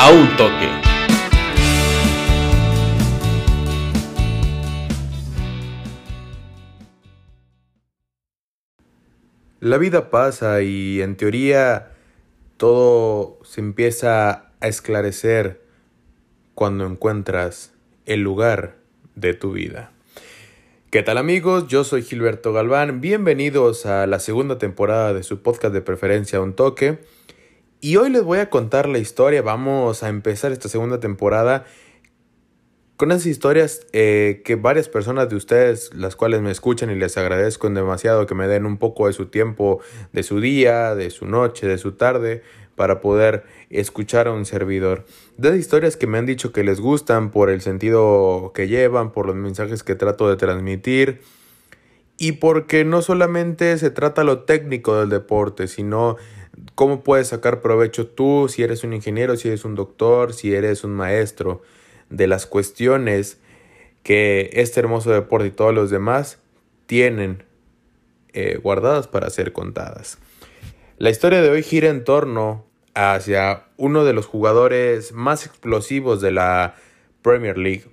a un toque. La vida pasa y en teoría todo se empieza a esclarecer cuando encuentras el lugar de tu vida. ¿Qué tal amigos? Yo soy Gilberto Galván. Bienvenidos a la segunda temporada de su podcast de preferencia Un Toque. Y hoy les voy a contar la historia. Vamos a empezar esta segunda temporada con esas historias eh, que varias personas de ustedes, las cuales me escuchan y les agradezco demasiado que me den un poco de su tiempo, de su día, de su noche, de su tarde, para poder escuchar a un servidor. De historias que me han dicho que les gustan por el sentido que llevan, por los mensajes que trato de transmitir y porque no solamente se trata lo técnico del deporte, sino cómo puedes sacar provecho tú, si eres un ingeniero, si eres un doctor, si eres un maestro, de las cuestiones que este hermoso deporte y todos los demás tienen eh, guardadas para ser contadas. La historia de hoy gira en torno hacia uno de los jugadores más explosivos de la Premier League,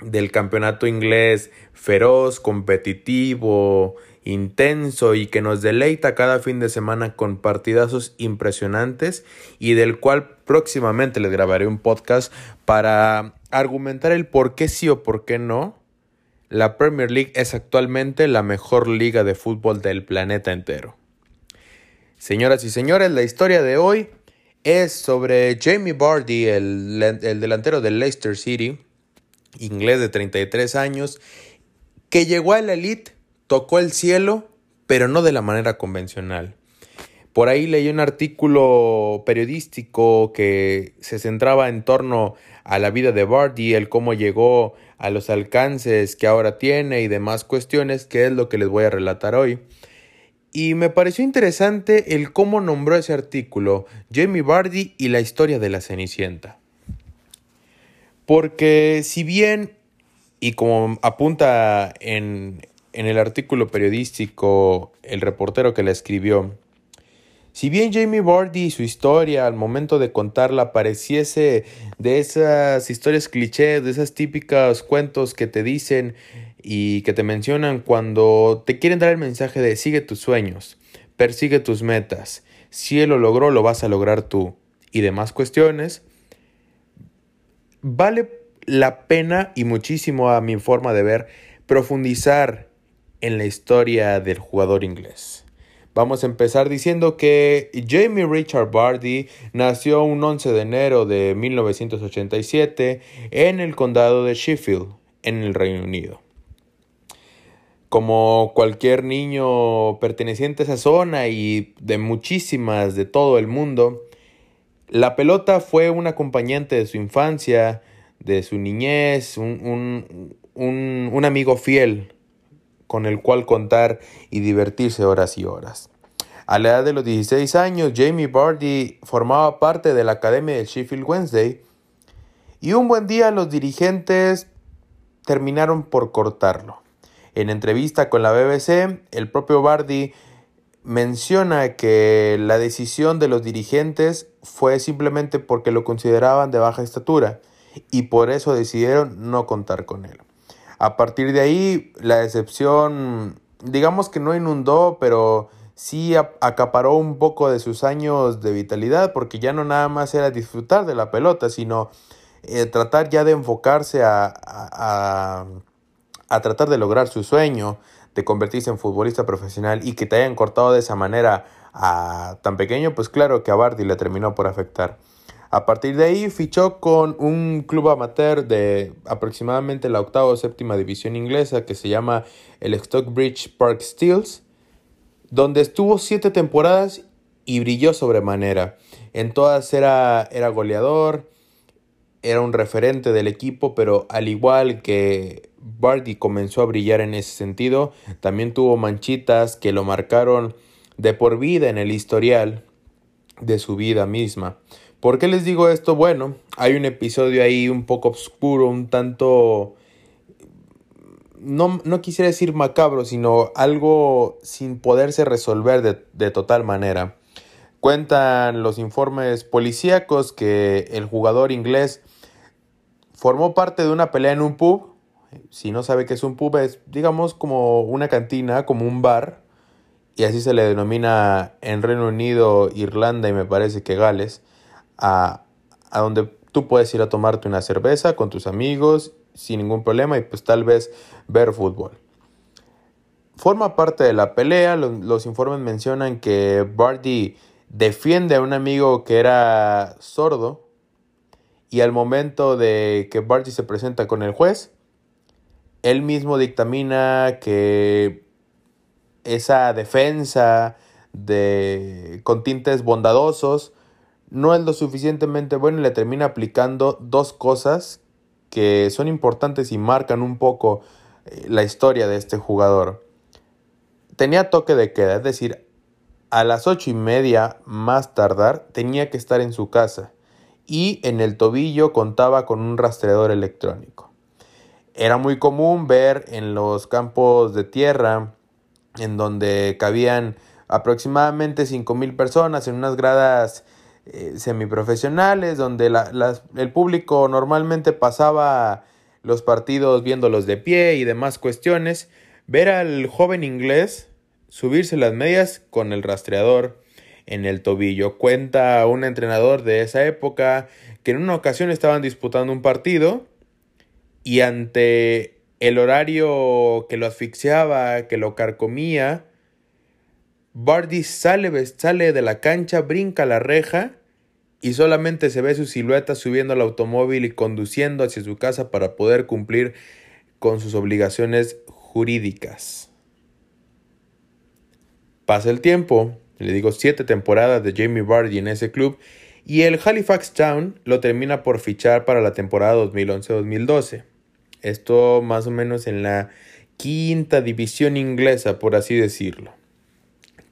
del campeonato inglés feroz, competitivo, intenso y que nos deleita cada fin de semana con partidazos impresionantes y del cual próximamente les grabaré un podcast para argumentar el por qué sí o por qué no. La Premier League es actualmente la mejor liga de fútbol del planeta entero. Señoras y señores, la historia de hoy es sobre Jamie Vardy, el, el, delantero del Leicester City, inglés de 33 años, que llegó a la elite, tocó el cielo, pero no de la manera convencional. Por ahí leí un artículo periodístico que se centraba en torno a la vida de Vardy, el cómo llegó a los alcances que ahora tiene y demás cuestiones, que es lo que les voy a relatar hoy. Y me pareció interesante el cómo nombró ese artículo Jamie Vardy y la historia de la Cenicienta. Porque si bien, y como apunta en, en el artículo periodístico el reportero que la escribió, si bien Jamie Vardy y su historia al momento de contarla pareciese de esas historias clichés, de esas típicas cuentos que te dicen y que te mencionan cuando te quieren dar el mensaje de sigue tus sueños, persigue tus metas, si él lo logró, lo vas a lograr tú y demás cuestiones, vale la pena y muchísimo a mi forma de ver profundizar en la historia del jugador inglés. Vamos a empezar diciendo que Jamie Richard Bardi nació un 11 de enero de 1987 en el condado de Sheffield, en el Reino Unido. Como cualquier niño perteneciente a esa zona y de muchísimas de todo el mundo, la pelota fue un acompañante de su infancia, de su niñez, un, un, un, amigo fiel con el cual contar y divertirse horas y horas. A la edad de los 16 años, Jamie Bardi formaba parte de la academia del Sheffield Wednesday y un buen día los dirigentes terminaron por cortarlo. En entrevista con la BBC, el propio Bardi menciona que la decisión de los dirigentes fue simplemente porque lo consideraban de baja estatura y por eso decidieron no contar con él. A partir de ahí, la decepción, digamos que no inundó, pero sí acaparó un poco de sus años de vitalidad, porque ya no nada más era disfrutar de la pelota, sino eh, tratar ya de enfocarse a, a a tratar de lograr su sueño de convertirse en futbolista profesional y que te hayan cortado de esa manera a tan pequeño, pues claro que a Bardi le terminó por afectar. A partir de ahí fichó con un club amateur de aproximadamente la octava o séptima división inglesa que se llama el Stockbridge Park Steels, donde estuvo siete temporadas y brilló sobremanera. En todas era, era goleador, era un referente del equipo, pero al igual que Bardi comenzó a brillar en ese sentido, también tuvo manchitas que lo marcaron de por vida en el historial de su vida misma. ¿Por qué les digo esto? Bueno, hay un episodio ahí un poco oscuro, un tanto... No, no quisiera decir macabro, sino algo sin poderse resolver de, de total manera. Cuentan los informes policíacos que el jugador inglés formó parte de una pelea en un pub. Si no sabe qué es un pub, es digamos como una cantina, como un bar, y así se le denomina en Reino Unido, Irlanda y me parece que Gales, a, a donde tú puedes ir a tomarte una cerveza con tus amigos sin ningún problema y pues tal vez ver fútbol. Forma parte de la pelea, los, informes mencionan que Barty defiende a un amigo que era sordo y al momento de que Barty se presenta con el juez, él mismo dictamina que esa defensa de, con tintes bondadosos no es lo suficientemente bueno y le termina aplicando dos cosas que son importantes y marcan un poco eh, la historia de este jugador. Tenía toque de queda, es decir, a las ocho y media más tardar tenía que estar en su casa y en el tobillo contaba con un rastreador electrónico. Era muy común ver en los campos de tierra en donde cabían aproximadamente mil personas en unas gradas eh, semiprofesionales, donde el público normalmente pasaba los partidos viéndolos de pie y demás cuestiones, ver al joven inglés subirse las medias con el rastreador en el tobillo. Cuenta un entrenador de esa época que en una ocasión estaban disputando un partido y ante el horario que lo asfixiaba, que lo carcomía, Bardi sale, sale de la cancha, brinca la reja y solamente se ve su silueta subiendo al automóvil y conduciendo hacia su casa para poder cumplir con sus obligaciones jurídicas. Pasa el tiempo, le digo siete temporadas de Jamie Vardy en ese club y el Halifax Town lo termina por fichar para la temporada 2011-2012. Esto más o menos en la quinta división inglesa, por así decirlo.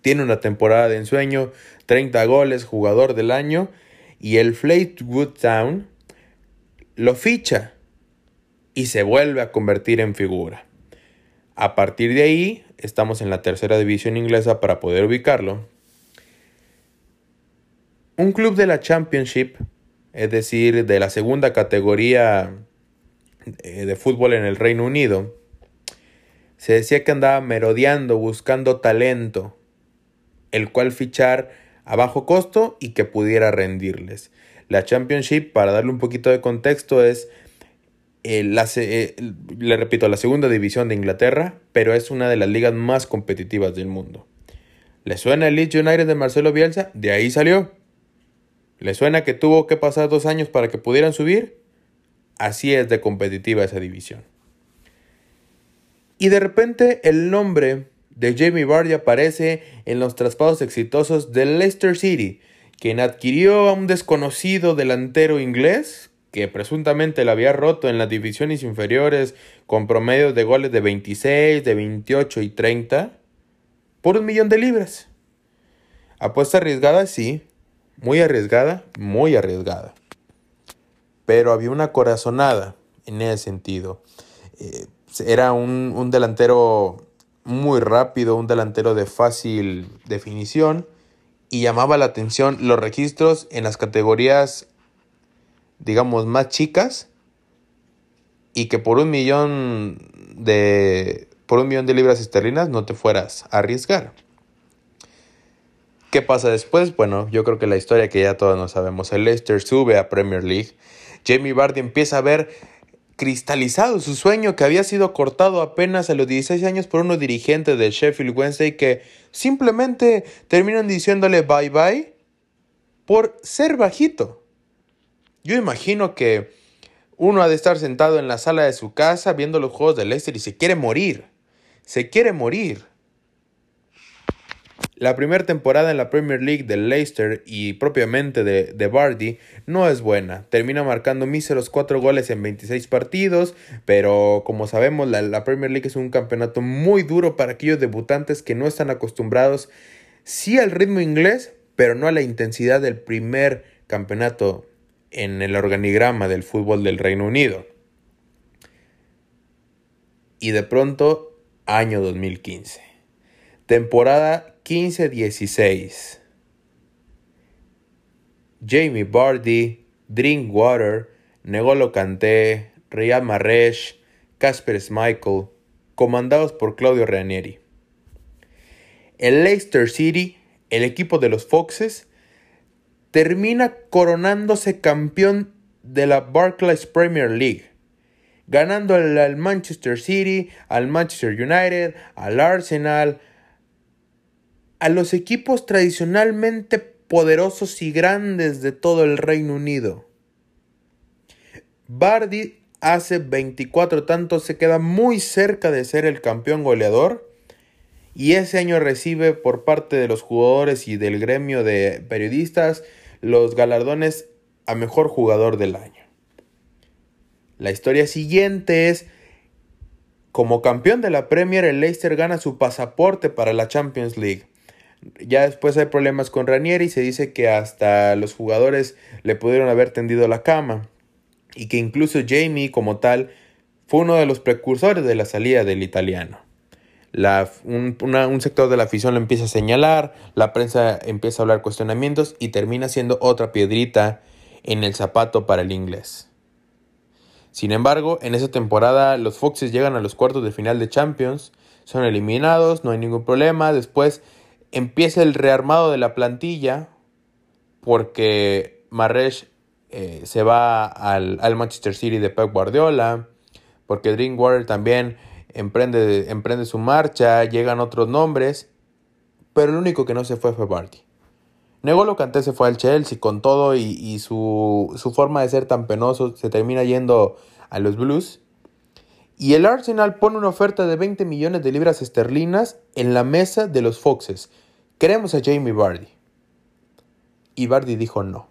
Tiene una temporada de ensueño, 30 goles, jugador del año, y el Fleetwood Town lo ficha y se vuelve a convertir en figura. A partir de ahí, estamos en la tercera división inglesa para poder ubicarlo. Un club de la Championship, es decir, de la segunda categoría eh, de fútbol en el Reino Unido, se decía que andaba merodeando, buscando talento, el cual fichar a bajo costo y que pudiera rendirles. La Championship, para darle un poquito de contexto, es, eh, la, eh, le repito, la segunda división de Inglaterra, pero es una de las ligas más competitivas del mundo. ¿Le suena el Leeds United de Marcelo Bielsa? De ahí salió. ¿Le suena que tuvo que pasar dos años para que pudieran subir? Así es de competitiva esa división. Y de repente el nombre de Jamie Vardy aparece en los traspasos exitosos de Leicester City, quien adquirió a un desconocido delantero inglés que presuntamente le había roto en las divisiones inferiores con promedios de goles de 26, de 28 y 30 por un millón de libras. Apuesta arriesgada, sí, muy arriesgada, muy arriesgada pero había una corazonada en ese sentido. Eh, era un, un, delantero muy rápido, un delantero de fácil definición y llamaba la atención los registros en las categorías, digamos, más chicas y que por un millón de, por un millón de libras esterlinas no te fueras a arriesgar. ¿Qué pasa después? Bueno, yo creo que la historia que ya todos nos sabemos. El Leicester sube a Premier League Jamie Vardy empieza a ver cristalizado su sueño que había sido cortado apenas a los 16 años por unos dirigentes del Sheffield Wednesday que simplemente terminan diciéndole bye bye por ser bajito. Yo imagino que uno ha de estar sentado en la sala de su casa viendo los juegos del Leicester y se quiere morir. Se quiere morir. La primera temporada en la Premier League de Leicester y propiamente de, de Bardi no es buena. Termina marcando míseros 4 goles en 26 partidos, pero como sabemos la, la, Premier League es un campeonato muy duro para aquellos debutantes que no están acostumbrados sí al ritmo inglés, pero no a la intensidad del primer campeonato en el organigrama del fútbol del Reino Unido. Y de pronto, año 2015. Temporada 15-16. Jamie Vardy, Drinkwater, Negolo Kanté, Riyad Mahrez, Casper Schmeichel, comandados por Claudio Ranieri. El Leicester City, el equipo de los Foxes, termina coronándose campeón de la Barclays Premier League, ganando al, Manchester City, al Manchester United, al Arsenal, a los equipos tradicionalmente poderosos y grandes de todo el Reino Unido. Bardi hace 24 tantos, se queda muy cerca de ser el campeón goleador y ese año recibe por parte de los jugadores y del gremio de periodistas los galardones a mejor jugador del año. La historia siguiente es como campeón de la Premier el Leicester gana su pasaporte para la Champions League. Ya después hay problemas con Ranieri y se dice que hasta los jugadores le pudieron haber tendido la cama y que incluso Jamie como tal fue uno de los precursores de la salida del italiano. un, sector de la afición lo empieza a señalar, la prensa empieza a hablar cuestionamientos y termina siendo otra piedrita en el zapato para el inglés. Sin embargo, en esa temporada los Foxes llegan a los cuartos de final de Champions, son eliminados, no hay ningún problema, después empieza el rearmado de la plantilla porque Marresh eh, se va al, Manchester City de Pep Guardiola, porque Drinkwater también emprende, emprende su marcha, llegan otros nombres, pero el único que no se fue fue Barty. Negolo Kanté se fue al Chelsea con todo y, su, su, forma de ser tan penoso se termina yendo a los Blues. Y el Arsenal pone una oferta de 20 millones de libras esterlinas en la mesa de los Foxes. Queremos a Jamie Vardy. Y Vardy dijo no.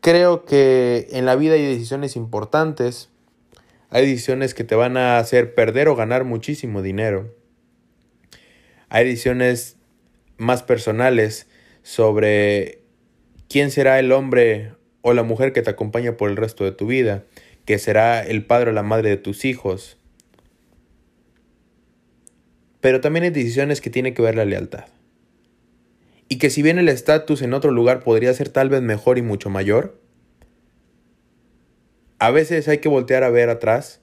Creo que en la vida hay decisiones importantes. Hay decisiones que te van a hacer perder o ganar muchísimo dinero. Hay decisiones más personales sobre quién será el hombre o la mujer que te acompaña por el resto de tu vida, que será el padre o la madre de tus hijos. Pero también hay decisiones que tienen que ver la lealtad. Y que si bien el estatus en otro lugar podría ser tal vez mejor y mucho mayor, a veces hay que voltear a ver atrás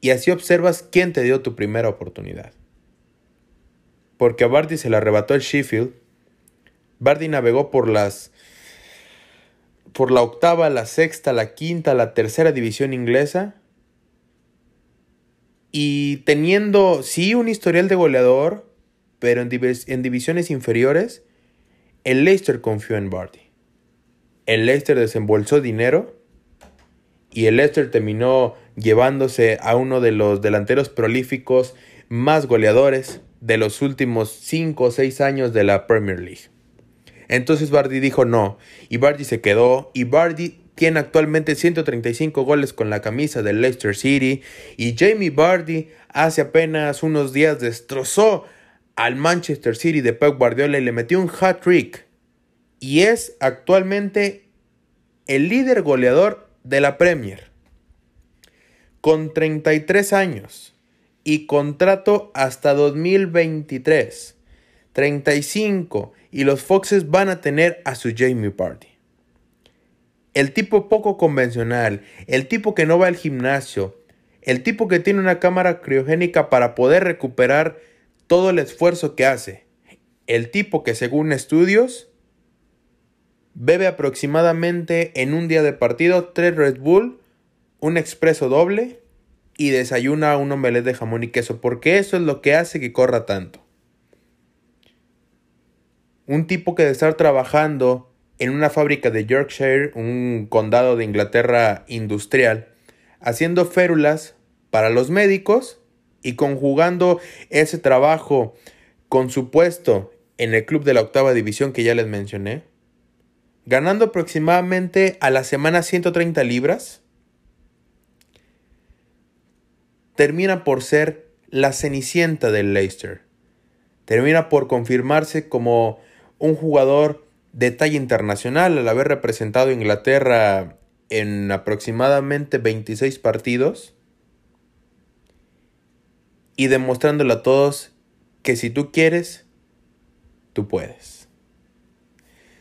y así observas quién te dio tu primera oportunidad porque a Bardi se le arrebató el Sheffield. Bardi navegó por las por la octava, la sexta, la quinta, la tercera división inglesa. Y teniendo, sí, un historial de goleador, pero en, en divisiones inferiores, el Leicester confió en Bardi. El Leicester desembolsó dinero y el Leicester terminó llevándose a uno de los delanteros prolíficos más goleadores de los últimos 5 o 6 años de la Premier League. Entonces Bardi dijo no, y Bardi se quedó, y Bardi tiene actualmente 135 goles con la camisa del Leicester City, y Jamie Bardi hace apenas unos días destrozó al Manchester City de Pep Guardiola y le metió un hat-trick, y es actualmente el líder goleador de la Premier, con 33 años y contrato hasta 2023. 35 y los Foxes van a tener a su Jamie Party. El tipo poco convencional, el tipo que no va al gimnasio, el tipo que tiene una cámara criogénica para poder recuperar todo el esfuerzo que hace, el tipo que según estudios bebe aproximadamente en un día de partido 3 Red Bull, un expreso doble y desayuna un omelette de jamón y queso, porque eso es lo que hace que corra tanto. Un tipo que de estar trabajando en una fábrica de Yorkshire, un condado de Inglaterra industrial, haciendo férulas para los médicos y conjugando ese trabajo con su puesto en el club de la octava división que ya les mencioné, ganando aproximadamente a la semana 130 libras, termina por ser la cenicienta del Leicester. Termina por confirmarse como un jugador de talla internacional al haber representado a Inglaterra en aproximadamente 26 partidos y demostrándole a todos que si tú quieres, tú puedes.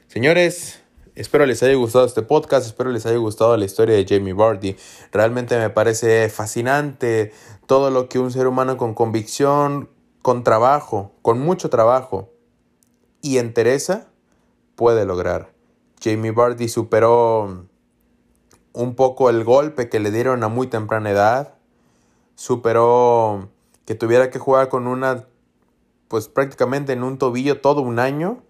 Señores, espero les haya gustado este podcast, espero les haya gustado la historia de Jamie Vardy. Realmente me parece fascinante todo lo que un ser humano con convicción, con trabajo, con mucho trabajo y entereza puede lograr. Jamie Vardy superó un poco el golpe que le dieron a muy temprana edad, superó que tuviera que jugar con una, pues prácticamente en un tobillo todo un año,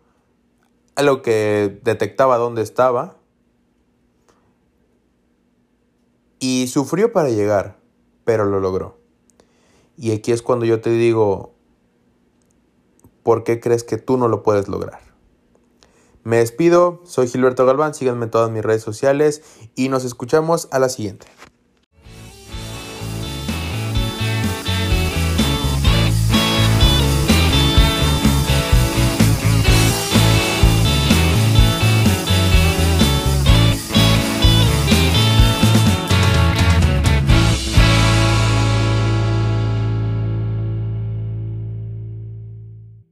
a lo que detectaba dónde estaba, y sufrió para llegar, pero lo logró. Y aquí es cuando yo te digo, ¿por qué crees que tú no lo puedes lograr? Me despido, soy Gilberto Galván, síganme en todas mis redes sociales y nos escuchamos a la siguiente.